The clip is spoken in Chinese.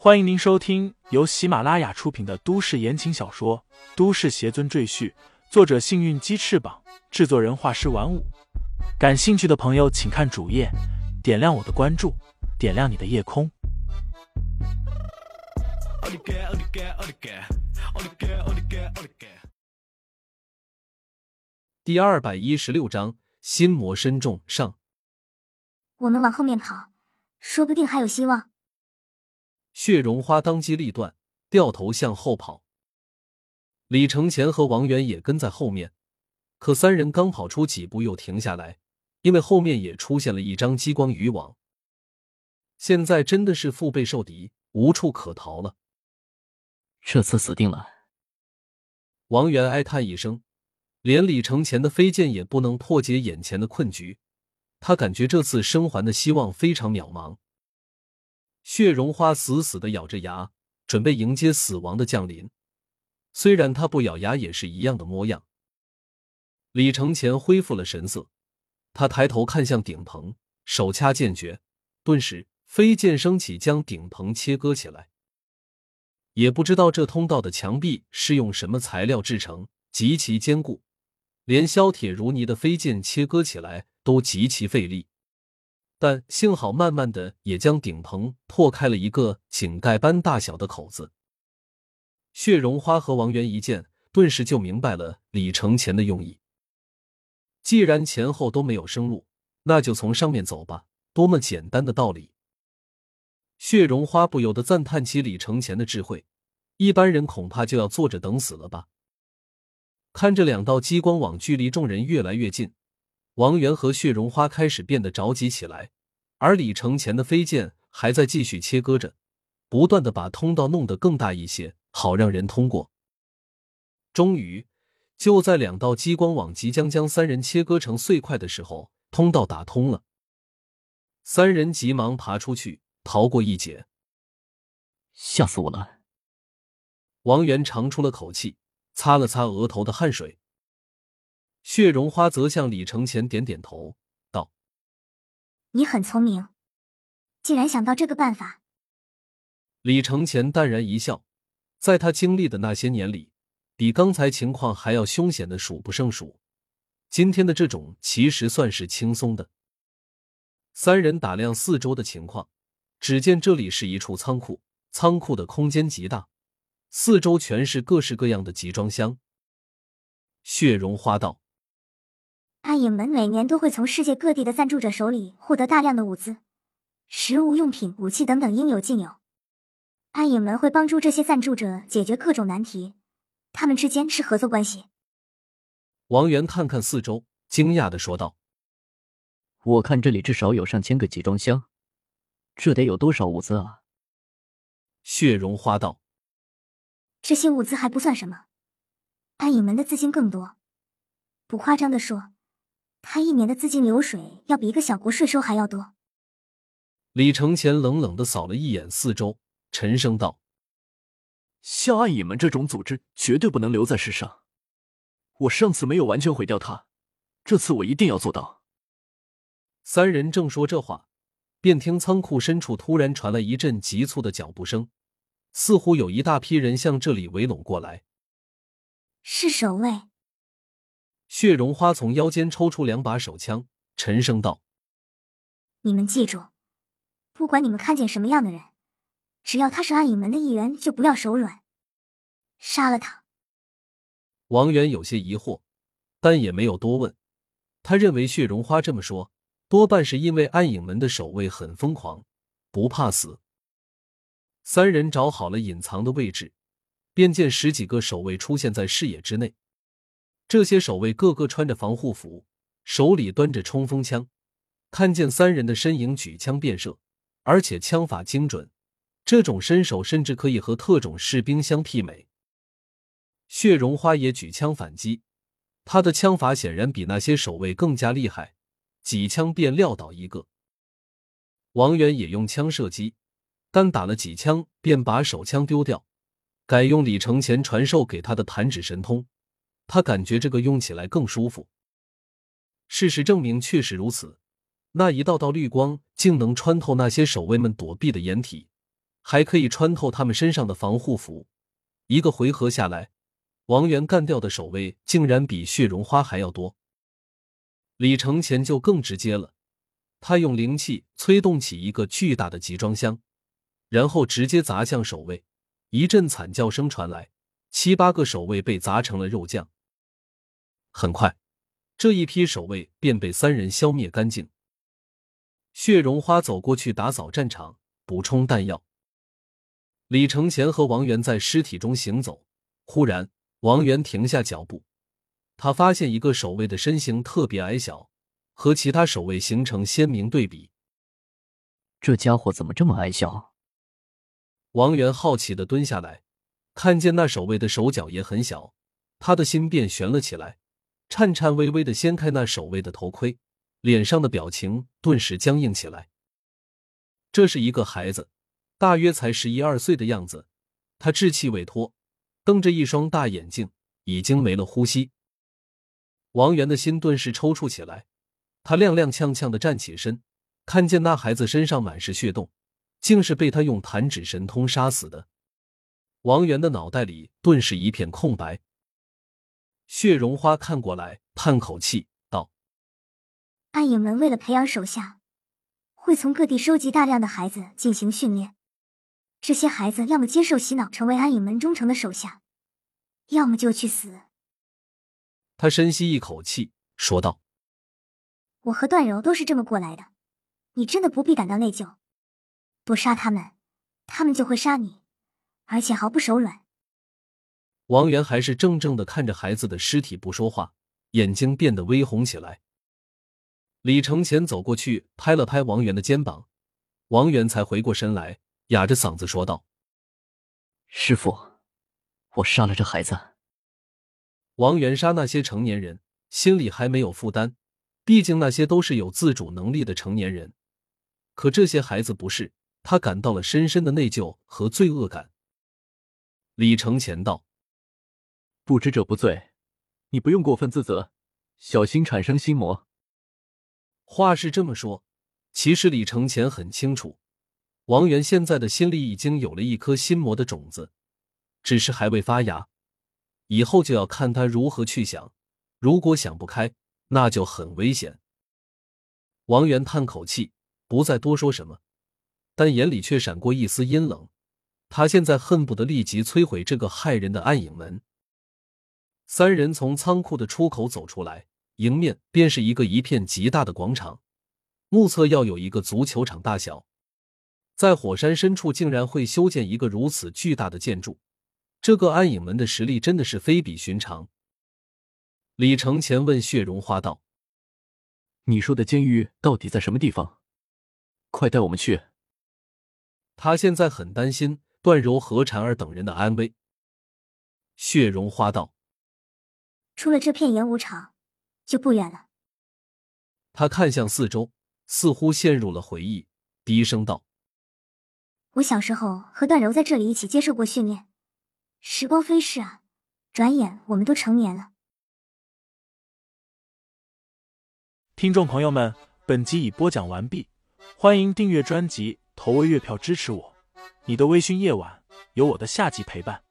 欢迎您收听由喜马拉雅出品的都市言情小说《都市邪尊赘婿》，作者：幸运鸡翅膀，制作人：画师玩五。感兴趣的朋友，请看主页，点亮我的关注，点亮你的夜空。第二百一十六章心魔深重上。我们往后面跑，说不定还有希望。血绒花当机立断，掉头向后跑。李承前和王源也跟在后面，可三人刚跑出几步又停下来，因为后面也出现了一张激光渔网。现在真的是腹背受敌，无处可逃了。这次死定了。王源哀叹一声，连李承前的飞剑也不能破解眼前的困局，他感觉这次生还的希望非常渺茫。血绒花死死的咬着牙，准备迎接死亡的降临。虽然他不咬牙，也是一样的模样。李承前恢复了神色，他抬头看向顶棚，手掐剑诀，顿时飞剑升起，将顶棚切割起来。也不知道这通道的墙壁是用什么材料制成，极其坚固，连削铁如泥的飞剑切割起来都极其费力。但幸好，慢慢的也将顶棚破开了一个井盖般大小的口子。血绒花和王源一见，顿时就明白了李承前的用意。既然前后都没有生路，那就从上面走吧。多么简单的道理！血绒花不由得赞叹起李承前的智慧。一般人恐怕就要坐着等死了吧？看着两道激光网距离众人越来越近。王源和血绒花开始变得着急起来，而李承前的飞剑还在继续切割着，不断的把通道弄得更大一些，好让人通过。终于，就在两道激光网即将将三人切割成碎块的时候，通道打通了。三人急忙爬出去，逃过一劫。吓死我了！王源长出了口气，擦了擦额头的汗水。血绒花则向李承前点点头，道：“你很聪明，竟然想到这个办法。”李承前淡然一笑，在他经历的那些年里，比刚才情况还要凶险的数不胜数。今天的这种其实算是轻松的。三人打量四周的情况，只见这里是一处仓库，仓库的空间极大，四周全是各式各样的集装箱。血绒花道。暗影门每年都会从世界各地的赞助者手里获得大量的物资、食物用品、武器等等，应有尽有。暗影门会帮助这些赞助者解决各种难题，他们之间是合作关系。王源看看四周，惊讶的说道：“我看这里至少有上千个集装箱，这得有多少物资啊？”血绒花道：“这些物资还不算什么，暗影门的资金更多。不夸张的说。”他一年的资金流水要比一个小国税收还要多。李承前冷冷的扫了一眼四周，沉声道：“像暗影门这种组织，绝对不能留在世上。我上次没有完全毁掉它，这次我一定要做到。”三人正说这话，便听仓库深处突然传来一阵急促的脚步声，似乎有一大批人向这里围拢过来。是守卫。血绒花从腰间抽出两把手枪，沉声道：“你们记住，不管你们看见什么样的人，只要他是暗影门的一员，就不要手软，杀了他。”王源有些疑惑，但也没有多问。他认为血绒花这么说，多半是因为暗影门的守卫很疯狂，不怕死。三人找好了隐藏的位置，便见十几个守卫出现在视野之内。这些守卫个个穿着防护服，手里端着冲锋枪，看见三人的身影，举枪便射，而且枪法精准。这种身手甚至可以和特种士兵相媲美。血绒花也举枪反击，他的枪法显然比那些守卫更加厉害，几枪便撂倒一个。王源也用枪射击，但打了几枪便把手枪丢掉，改用李承前传授给他的弹指神通。他感觉这个用起来更舒服。事实证明，确实如此。那一道道绿光竟能穿透那些守卫们躲避的掩体，还可以穿透他们身上的防护服。一个回合下来，王源干掉的守卫竟然比血绒花还要多。李承前就更直接了，他用灵气催动起一个巨大的集装箱，然后直接砸向守卫。一阵惨叫声传来，七八个守卫被砸成了肉酱。很快，这一批守卫便被三人消灭干净。血绒花走过去打扫战场，补充弹药。李承前和王源在尸体中行走，忽然，王源停下脚步。他发现一个守卫的身形特别矮小，和其他守卫形成鲜明对比。这家伙怎么这么矮小？王源好奇的蹲下来，看见那守卫的手脚也很小，他的心便悬了起来，颤颤巍巍的掀开那守卫的头盔，脸上的表情顿时僵硬起来。这是一个孩子，大约才十一二岁的样子，他稚气未脱，瞪着一双大眼睛，已经没了呼吸。王源的心顿时抽搐起来，他踉踉跄跄的站起身，看见那孩子身上满是血洞。竟是被他用弹指神通杀死的。王源的脑袋里顿时一片空白。血绒花看过来，叹口气道：“暗影门为了培养手下，会从各地收集大量的孩子进行训练。这些孩子要么接受洗脑，成为暗影门忠诚的手下，要么就去死。”他深吸一口气，说道：“我和段柔都是这么过来的，你真的不必感到内疚。”不杀他们，他们就会杀你，而且毫不手软。王源还是怔怔的看着孩子的尸体，不说话，眼睛变得微红起来。李承前走过去，拍了拍王源的肩膀，王源才回过神来，哑着嗓子说道：“师傅，我杀了这孩子。”王源杀那些成年人，心里还没有负担，毕竟那些都是有自主能力的成年人，可这些孩子不是。他感到了深深的内疚和罪恶感。李承前道：“不知者不罪，你不用过分自责，小心产生心魔。”话是这么说，其实李承前很清楚，王源现在的心里已经有了一颗心魔的种子，只是还未发芽。以后就要看他如何去想。如果想不开，那就很危险。王源叹口气，不再多说什么。但眼里却闪过一丝阴冷，他现在恨不得立即摧毁这个害人的暗影门。三人从仓库的出口走出来，迎面便是一个一片极大的广场，目测要有一个足球场大小。在火山深处竟然会修建一个如此巨大的建筑，这个暗影门的实力真的是非比寻常。李承前问血绒花道：“你说的监狱到底在什么地方？快带我们去。”他现在很担心段柔和婵儿等人的安危。血绒花道：“出了这片演武场，就不远了。”他看向四周，似乎陷入了回忆，低声道：“我小时候和段柔在这里一起接受过训练。时光飞逝啊，转眼我们都成年了。”听众朋友们，本集已播讲完毕，欢迎订阅专辑。投喂月票支持我，你的微醺夜晚有我的下集陪伴。